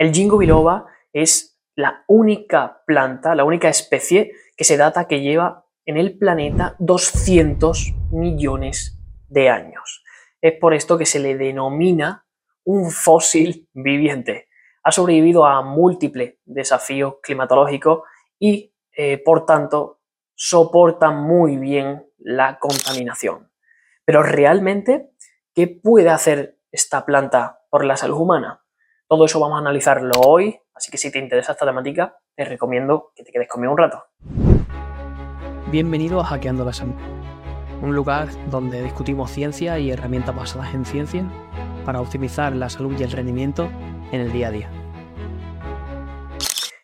El ginkgo biloba es la única planta, la única especie que se data que lleva en el planeta 200 millones de años. Es por esto que se le denomina un fósil viviente. Ha sobrevivido a múltiples desafíos climatológicos y, eh, por tanto, soporta muy bien la contaminación. Pero realmente, ¿qué puede hacer esta planta por la salud humana? Todo eso vamos a analizarlo hoy, así que si te interesa esta temática, te recomiendo que te quedes conmigo un rato. Bienvenido a Hackeando la Salud, un lugar donde discutimos ciencia y herramientas basadas en ciencia para optimizar la salud y el rendimiento en el día a día.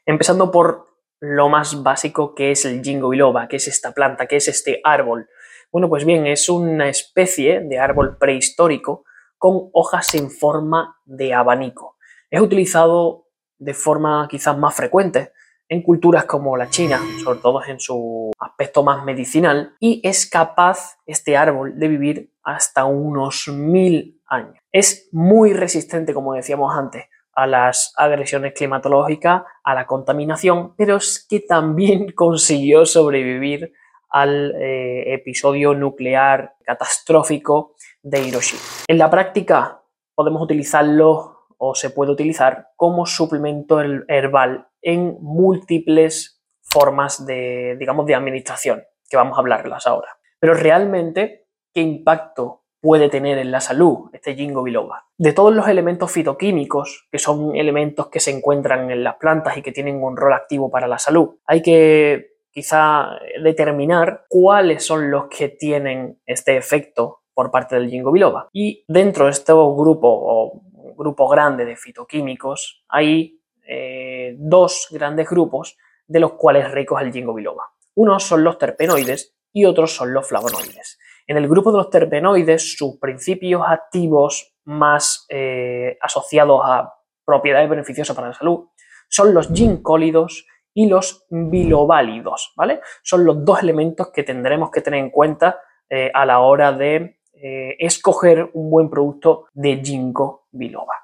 Empezando por lo más básico que es el ginkgo biloba, que es esta planta, que es este árbol. Bueno, pues bien, es una especie de árbol prehistórico con hojas en forma de abanico. Es utilizado de forma quizás más frecuente en culturas como la China, sobre todo en su aspecto más medicinal, y es capaz este árbol de vivir hasta unos mil años. Es muy resistente, como decíamos antes, a las agresiones climatológicas, a la contaminación, pero es que también consiguió sobrevivir al eh, episodio nuclear catastrófico de Hiroshima. En la práctica podemos utilizarlo o se puede utilizar como suplemento herbal en múltiples formas de, digamos, de administración, que vamos a hablarlas ahora. Pero realmente, ¿qué impacto puede tener en la salud este ginkgo biloba? De todos los elementos fitoquímicos, que son elementos que se encuentran en las plantas y que tienen un rol activo para la salud, hay que quizá determinar cuáles son los que tienen este efecto por parte del ginkgo biloba. Y dentro de este grupo o grupo grande de fitoquímicos hay eh, dos grandes grupos de los cuales rico es el ginkgo biloba. Unos son los terpenoides y otros son los flavonoides. En el grupo de los terpenoides, sus principios activos más eh, asociados a propiedades beneficiosas para la salud son los ginkólidos y los biloválidos, ¿vale? Son los dos elementos que tendremos que tener en cuenta eh, a la hora de eh, escoger un buen producto de ginkgo biloba.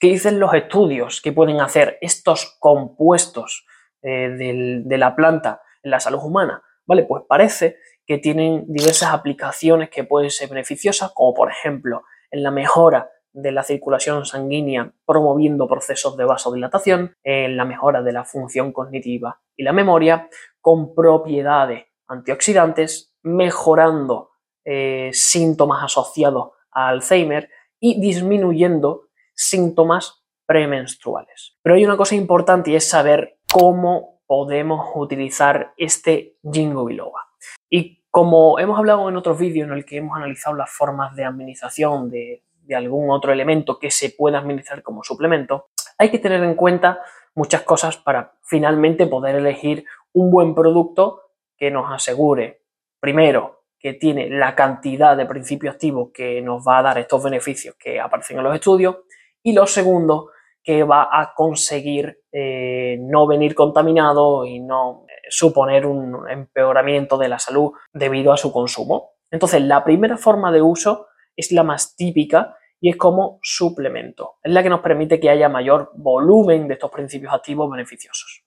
¿Qué dicen los estudios que pueden hacer estos compuestos eh, de la planta en la salud humana? ¿Vale? Pues parece que tienen diversas aplicaciones que pueden ser beneficiosas, como por ejemplo en la mejora de la circulación sanguínea promoviendo procesos de vasodilatación, en la mejora de la función cognitiva y la memoria, con propiedades antioxidantes, mejorando eh, síntomas asociados a Alzheimer y disminuyendo síntomas premenstruales. Pero hay una cosa importante y es saber cómo podemos utilizar este Jingo biloba. Y como hemos hablado en otros vídeos en el que hemos analizado las formas de administración de de algún otro elemento que se pueda administrar como suplemento, hay que tener en cuenta muchas cosas para finalmente poder elegir un buen producto que nos asegure, primero, que tiene la cantidad de principio activo que nos va a dar estos beneficios que aparecen en los estudios, y lo segundo, que va a conseguir eh, no venir contaminado y no eh, suponer un empeoramiento de la salud debido a su consumo. Entonces, la primera forma de uso es la más típica y es como suplemento. Es la que nos permite que haya mayor volumen de estos principios activos beneficiosos.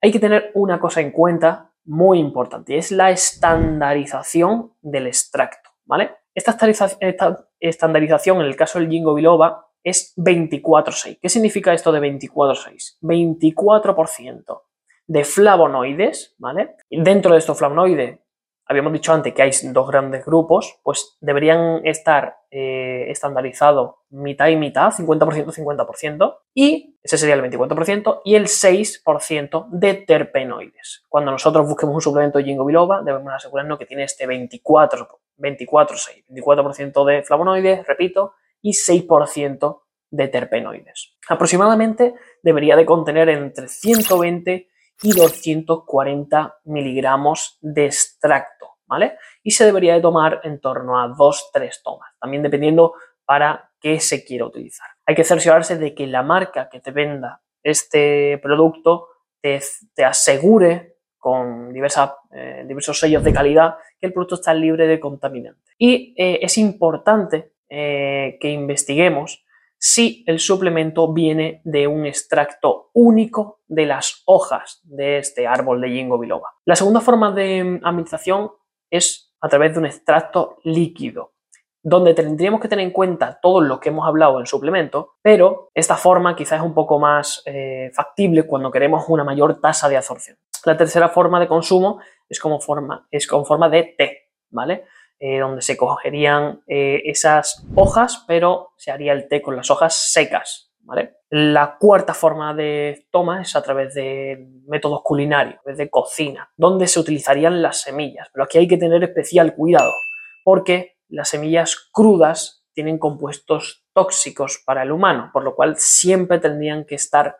Hay que tener una cosa en cuenta muy importante es la estandarización del extracto, ¿vale? Esta estandarización en el caso del Jingo biloba es 24-6. ¿Qué significa esto de 24-6? 24% de flavonoides, ¿vale? Dentro de estos flavonoides habíamos dicho antes que hay dos grandes grupos, pues deberían estar eh, estandarizados mitad y mitad, 50%, 50%, y ese sería el 24%, y el 6% de terpenoides. Cuando nosotros busquemos un suplemento de Jingo biloba, debemos asegurarnos que tiene este 24, 24, 6, 24% de flavonoides, repito, y 6% de terpenoides. Aproximadamente debería de contener entre 120 y 240 miligramos de extracto, ¿vale? Y se debería de tomar en torno a 2-3 tomas, también dependiendo para qué se quiera utilizar. Hay que cerciorarse de que la marca que te venda este producto te, asegure con eh, diversos sellos de calidad que el producto está libre de contaminantes. Y eh, es importante eh, que investiguemos si el suplemento viene de un extracto único de las hojas de este árbol de Ginkgo biloba. La segunda forma de administración es a través de un extracto líquido, donde tendríamos que tener en cuenta todo lo que hemos hablado en suplemento, pero esta forma quizás es un poco más eh, factible cuando queremos una mayor tasa de absorción. La tercera forma de consumo es como forma, es con forma de té, ¿vale? Eh, donde se cogerían eh, esas hojas, pero se haría el té con las hojas secas. ¿vale? La cuarta forma de toma es a través de métodos culinarios, a de cocina, donde se utilizarían las semillas. Pero aquí hay que tener especial cuidado, porque las semillas crudas tienen compuestos tóxicos para el humano, por lo cual siempre tendrían que estar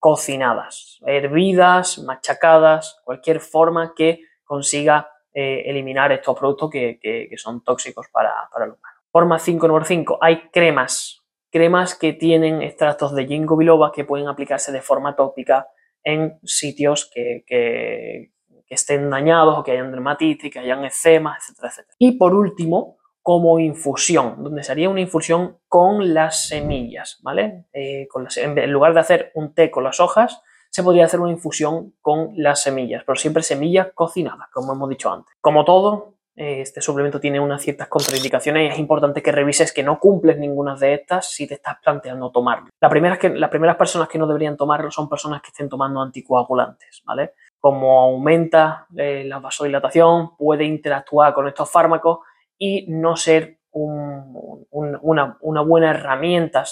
cocinadas, hervidas, machacadas, cualquier forma que consiga eh, eliminar estos productos que, son tóxicos para, el humano. Forma 5, número 5, hay cremas, cremas que tienen extractos de ginkgo biloba que pueden aplicarse de forma tópica en sitios que, estén dañados o que hayan dermatitis, que hayan eczemas, etcétera, etcétera. Y por último, como infusión, donde sería una infusión con las semillas, ¿vale? Eh, en lugar de hacer un té con las hojas, se podría hacer una infusión con las semillas, pero siempre semillas cocinadas, como hemos dicho antes. Como todo, eh, este suplemento tiene unas ciertas contraindicaciones y es importante que revises que no cumples ninguna de estas si te estás planteando tomarlo. Que, las primeras personas que no deberían tomarlo son personas que estén tomando anticoagulantes, ¿vale? Como aumenta eh, la vasodilatación, puede interactuar con estos fármacos y no ser una, una buena herramienta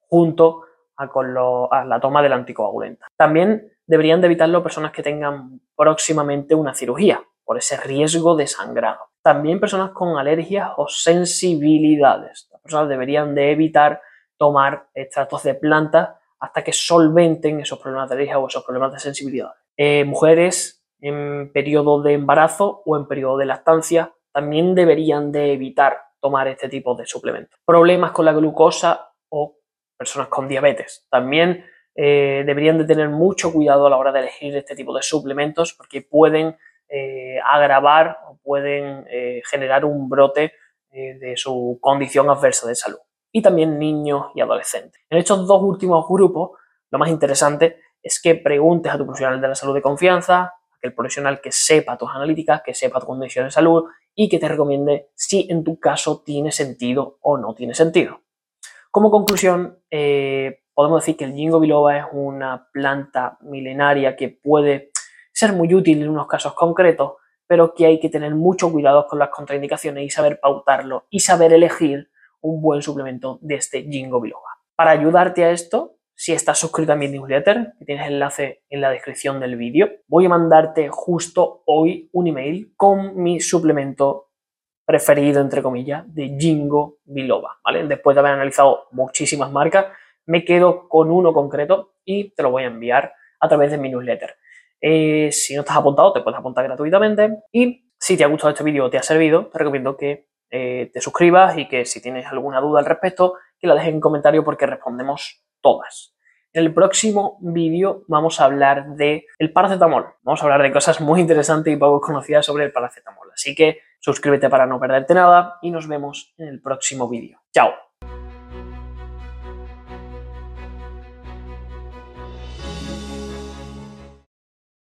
junto con la toma del anticoagulante. También deberían de evitarlo personas que tengan próximamente una cirugía por ese riesgo de sangrado. También personas con alergias o sensibilidades. Las personas deberían de evitar tomar extractos de plantas hasta que solventen esos problemas de alergia o esos problemas de sensibilidad. Eh, mujeres en periodo de embarazo o en periodo de lactancia también deberían de evitar tomar este tipo de suplementos. Problemas con la glucosa o personas con diabetes. También eh, deberían de tener mucho cuidado a la hora de elegir este tipo de suplementos porque pueden eh, agravar o pueden eh, generar un brote de su condición adversa de salud. Y también niños y adolescentes. En estos dos últimos grupos, lo más interesante es que preguntes a tu profesional de la salud de confianza, aquel profesional que sepa tus analíticas, que sepa tu condición de salud y que te recomiende si en tu caso tiene sentido o no tiene sentido. Como conclusión, eh, podemos decir que el Ginkgo biloba es una planta milenaria que puede ser muy útil en unos casos concretos, pero que hay que tener mucho cuidado con las contraindicaciones y saber pautarlo y saber elegir un buen suplemento de este Ginkgo biloba. Para ayudarte a esto, si estás suscrito a mi newsletter, que tienes enlace en la descripción del vídeo, voy a mandarte justo hoy un email con mi suplemento preferido, entre comillas, de Jingo Biloba, ¿vale? Después de haber analizado muchísimas marcas, me quedo con uno concreto y te lo voy a enviar a través de mi newsletter. Eh, si no estás apuntado, te puedes apuntar gratuitamente y si te ha gustado este vídeo o te ha servido, te recomiendo que eh, te suscribas y que si tienes alguna duda al respecto, que la dejes en comentario porque respondemos todas. En el próximo vídeo vamos a hablar de paracetamol. Vamos a hablar de cosas muy interesantes y poco conocidas sobre el paracetamol. Así que suscríbete para no perderte nada y nos vemos en el próximo vídeo. Chao.